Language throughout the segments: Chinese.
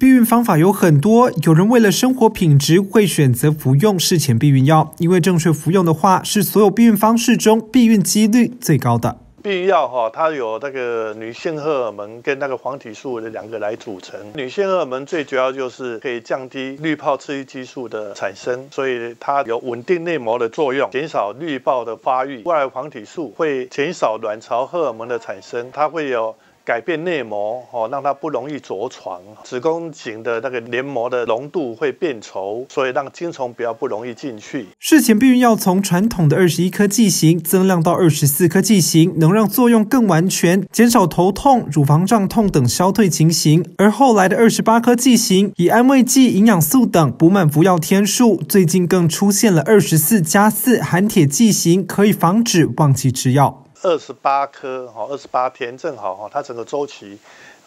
避孕方法有很多，有人为了生活品质会选择服用事前避孕药，因为正确服用的话是所有避孕方式中避孕几率最高的。避孕药哈，它有那个女性荷尔蒙跟那个黄体素的两个来组成。女性荷尔蒙最主要就是可以降低滤泡刺激激素的产生，所以它有稳定内膜的作用，减少滤泡的发育。外来黄体素会减少卵巢荷尔蒙的产生，它会有。改变内膜哦，让它不容易着床。子宫颈的那个黏膜的浓度会变稠，所以让精虫比较不容易进去。事前避孕药从传统的二十一颗剂型增量到二十四颗剂型，能让作用更完全，减少头痛、乳房胀痛等消退情形。而后来的二十八颗剂型，以安慰剂、营养素等补满服药天数。最近更出现了二十四加四含铁剂型，可以防止忘记吃药。二十八颗，哈，二十八天正好，哈，它整个周期，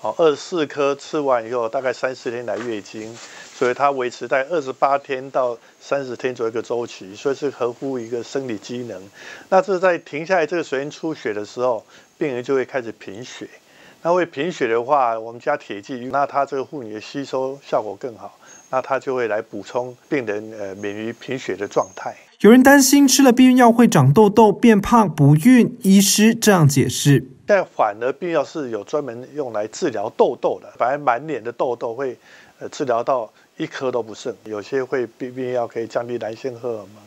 哦，二十四颗吃完以后，大概三四天来月经，所以它维持在二十八天到三十天左右一个周期，所以是合乎一个生理机能。那这在停下来这个水源出血的时候，病人就会开始贫血。那会贫血的话，我们加铁剂，那它这个妇女的吸收效果更好，那它就会来补充病人呃免于贫血的状态。有人担心吃了避孕药会长痘痘、变胖、不孕，医师这样解释：但反而避孕药是有专门用来治疗痘痘的，反而满脸的痘痘会呃治疗到一颗都不剩。有些会避孕药可以降低男性荷尔蒙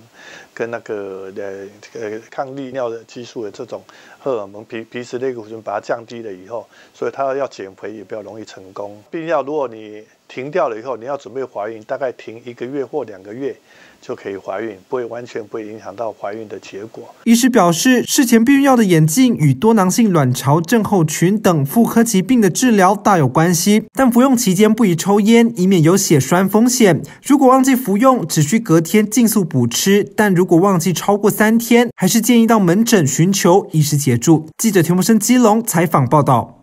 跟那个呃呃抗利尿的激素的这种荷尔蒙皮皮质类固醇，把它降低了以后，所以它要减肥也比较容易成功。避孕药如果你停掉了以后，你要准备怀孕，大概停一个月或两个月。就可以怀孕，不会完全不会影响到怀孕的结果。医师表示，事前避孕药的演进与多囊性卵巢症候群等妇科疾病的治疗大有关系，但服用期间不宜抽烟，以免有血栓风险。如果忘记服用，只需隔天尽速补吃；但如果忘记超过三天，还是建议到门诊寻求医师协助。记者田木生基隆采访报道。